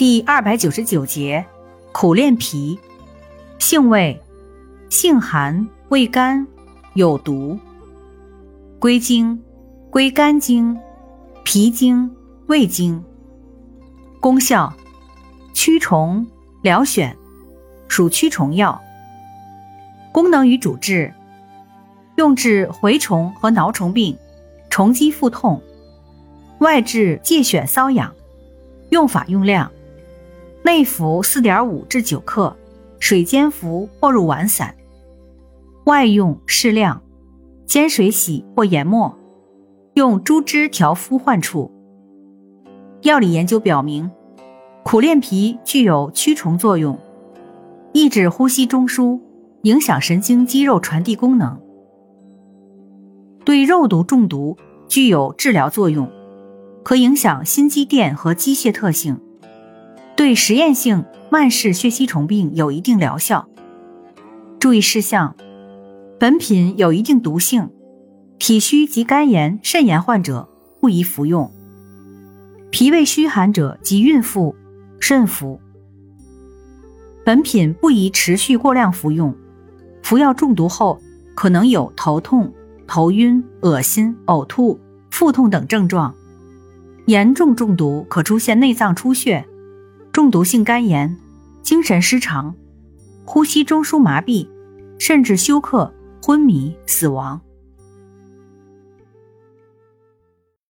第二百九十九节，苦练脾，性味，性寒，味甘，有毒。归经，归肝经、脾经、胃经。功效，驱虫、疗癣，属驱虫药。功能与主治，用治蛔虫和挠虫病，虫积腹痛，外治疥癣瘙痒。用法用量。内服四点五至九克，水煎服或入丸散。外用适量，煎水洗或研末，用猪脂调敷患处。药理研究表明，苦练皮具有驱虫作用，抑制呼吸中枢，影响神经肌肉传递功能。对肉毒中毒具有治疗作用，可影响心肌电和机械特性。对实验性慢性血吸虫病有一定疗效。注意事项：本品有一定毒性，体虚及肝炎、肾炎患者不宜服用。脾胃虚寒者及孕妇慎服。本品不宜持续过量服用，服药中毒后可能有头痛、头晕、恶心、呕吐、腹痛等症状，严重中毒可出现内脏出血。中毒性肝炎、精神失常、呼吸中枢麻痹，甚至休克、昏迷、死亡。